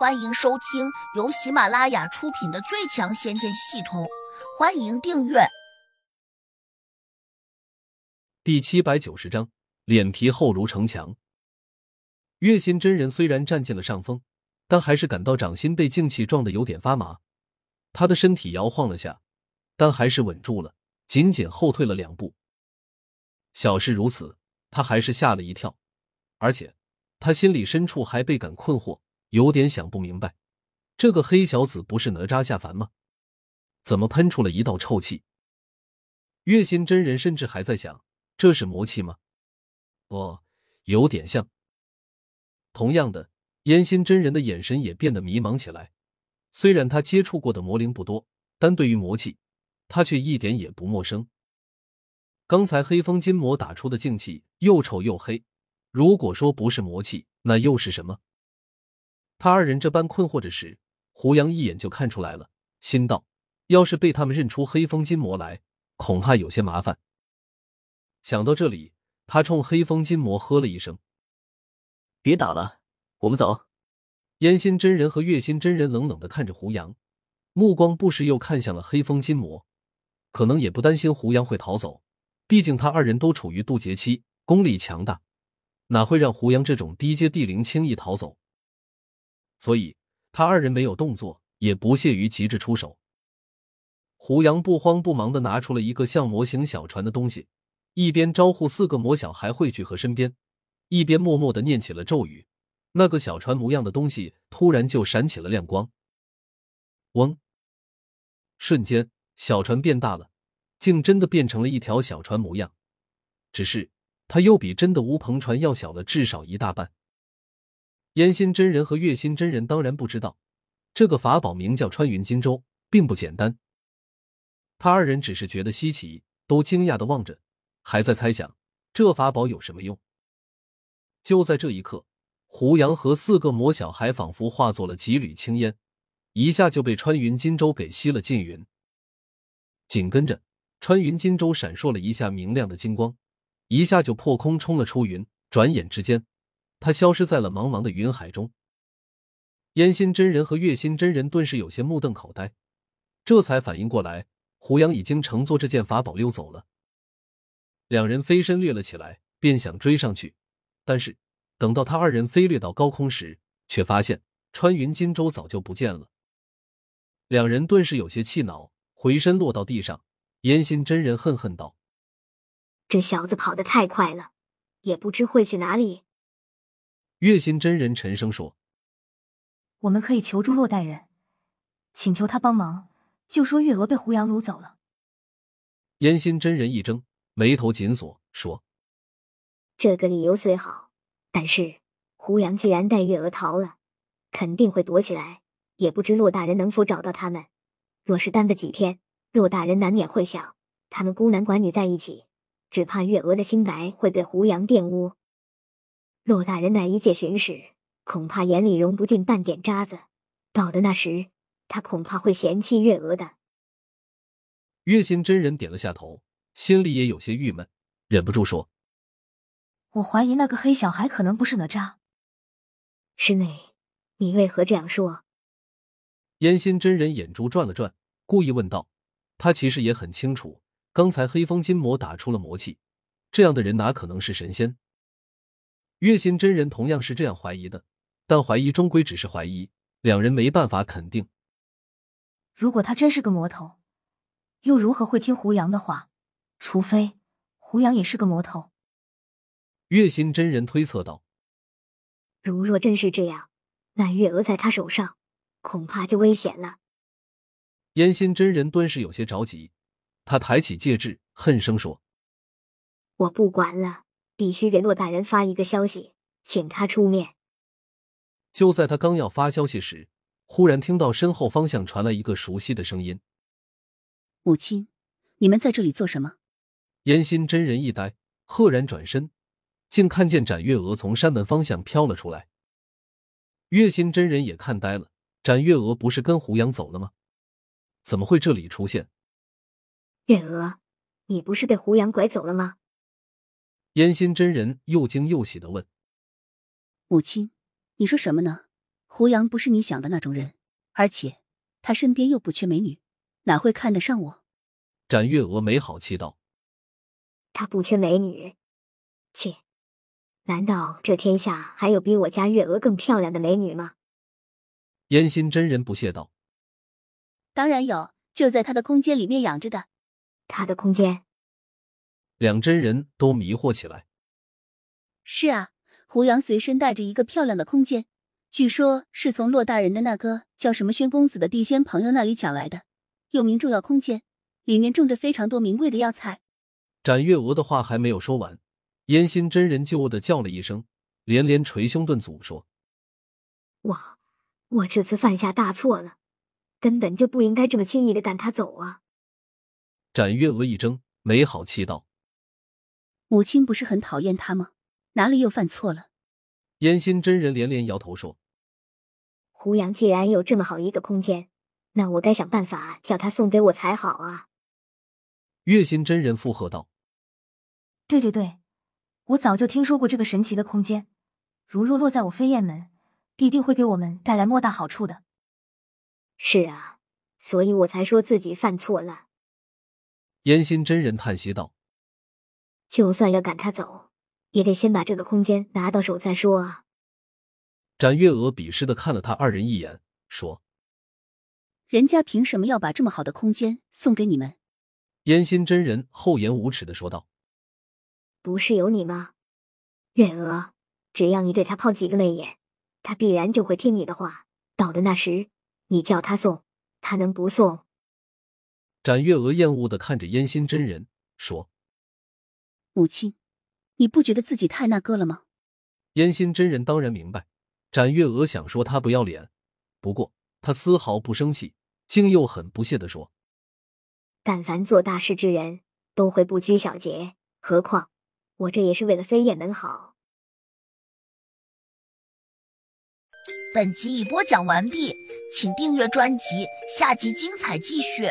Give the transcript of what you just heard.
欢迎收听由喜马拉雅出品的《最强仙剑系统》，欢迎订阅。第七百九十章，脸皮厚如城墙。月心真人虽然占尽了上风，但还是感到掌心被劲气撞得有点发麻。他的身体摇晃了下，但还是稳住了，紧紧后退了两步。小事如此，他还是吓了一跳，而且他心里深处还倍感困惑。有点想不明白，这个黑小子不是哪吒下凡吗？怎么喷出了一道臭气？月心真人甚至还在想，这是魔气吗？哦，有点像。同样的，烟心真人的眼神也变得迷茫起来。虽然他接触过的魔灵不多，但对于魔气，他却一点也不陌生。刚才黑风金魔打出的静气又臭又黑，如果说不是魔气，那又是什么？他二人这般困惑着时，胡杨一眼就看出来了，心道：要是被他们认出黑风金魔来，恐怕有些麻烦。想到这里，他冲黑风金魔喝了一声：“别打了，我们走。”烟心真人和月心真人冷冷的看着胡杨，目光不时又看向了黑风金魔，可能也不担心胡杨会逃走，毕竟他二人都处于渡劫期，功力强大，哪会让胡杨这种低阶地灵轻易逃走？所以，他二人没有动作，也不屑于急着出手。胡杨不慌不忙的拿出了一个像模型小船的东西，一边招呼四个魔小孩汇聚和身边，一边默默的念起了咒语。那个小船模样的东西突然就闪起了亮光，嗡！瞬间，小船变大了，竟真的变成了一条小船模样。只是，它又比真的乌篷船要小了至少一大半。烟心真人和月心真人当然不知道，这个法宝名叫穿云金舟，并不简单。他二人只是觉得稀奇，都惊讶的望着，还在猜想这法宝有什么用。就在这一刻，胡杨和四个魔小孩仿佛化作了几缕青烟，一下就被穿云金舟给吸了进云。紧跟着，穿云金舟闪烁了一下明亮的金光，一下就破空冲了出云，转眼之间。他消失在了茫茫的云海中。烟心真人和月心真人顿时有些目瞪口呆，这才反应过来，胡杨已经乘坐这件法宝溜走了。两人飞身掠了起来，便想追上去，但是等到他二人飞掠到高空时，却发现穿云金舟早就不见了。两人顿时有些气恼，回身落到地上。烟心真人恨恨道：“这小子跑得太快了，也不知会去哪里。”月心真人沉声说：“我们可以求助洛大人，请求他帮忙，就说月娥被胡杨掳走了。”烟心真人一怔，眉头紧锁，说：“这个理由虽好，但是胡杨既然带月娥逃了，肯定会躲起来，也不知洛大人能否找到他们。若是耽搁几天，洛大人难免会想，他们孤男寡女在一起，只怕月娥的清白会被胡杨玷污。”骆大人乃一介巡使，恐怕眼里容不进半点渣子。到的那时，他恐怕会嫌弃月娥的。月心真人点了下头，心里也有些郁闷，忍不住说：“我怀疑那个黑小孩可能不是哪吒。”师妹，你为何这样说？烟心真人眼珠转了转，故意问道：“他其实也很清楚，刚才黑风金魔打出了魔气，这样的人哪可能是神仙？”月心真人同样是这样怀疑的，但怀疑终归只是怀疑，两人没办法肯定。如果他真是个魔头，又如何会听胡杨的话？除非胡杨也是个魔头。月心真人推测道：“如若真是这样，那月娥在他手上，恐怕就危险了。”烟心真人顿时有些着急，他抬起戒指，恨声说：“我不管了。”必须给骆大人发一个消息，请他出面。就在他刚要发消息时，忽然听到身后方向传来一个熟悉的声音：“母亲，你们在这里做什么？”烟心真人一呆，赫然转身，竟看见展月娥从山门方向飘了出来。月心真人也看呆了，展月娥不是跟胡杨走了吗？怎么会这里出现？月娥，你不是被胡杨拐走了吗？烟心真人又惊又喜的问：“母亲，你说什么呢？胡杨不是你想的那种人，而且他身边又不缺美女，哪会看得上我？展月娥没好气道：“他不缺美女，切，难道这天下还有比我家月娥更漂亮的美女吗？”燕心真人不屑道：“当然有，就在他的空间里面养着的。他的空间？”两真人都迷惑起来。是啊，胡杨随身带着一个漂亮的空间。据说是从骆大人的那个叫什么宣公子的地仙朋友那里抢来的，又名重要空间，里面种着非常多名贵的药材。展月娥的话还没有说完，燕心真人就的叫了一声，连连捶胸顿足说：“我，我这次犯下大错了，根本就不应该这么轻易的赶他走啊！”展月娥一怔，没好气道：“母亲不是很讨厌他吗？哪里又犯错了？”烟心真人连连摇头说：“胡杨既然有这么好一个空间，那我该想办法叫他送给我才好啊。”月心真人附和道：“对对对，我早就听说过这个神奇的空间，如若落在我飞燕门，必定会给我们带来莫大好处的。”是啊，所以我才说自己犯错了。烟心真人叹息道：“就算要赶他走。”也得先把这个空间拿到手再说啊！展月娥鄙视的看了他二人一眼，说：“人家凭什么要把这么好的空间送给你们？”烟心真人厚颜无耻的说道：“不是有你吗？月娥，只要你对他抛几个媚眼，他必然就会听你的话。到的那时，你叫他送，他能不送？”展月娥厌恶的看着烟心真人说：“母亲。”你不觉得自己太那个了吗？燕心真人当然明白，展月娥想说他不要脸，不过他丝毫不生气，竟又很不屑的说：“但凡做大事之人，都会不拘小节，何况我这也是为了飞燕门好。”本集已播讲完毕，请订阅专辑，下集精彩继续。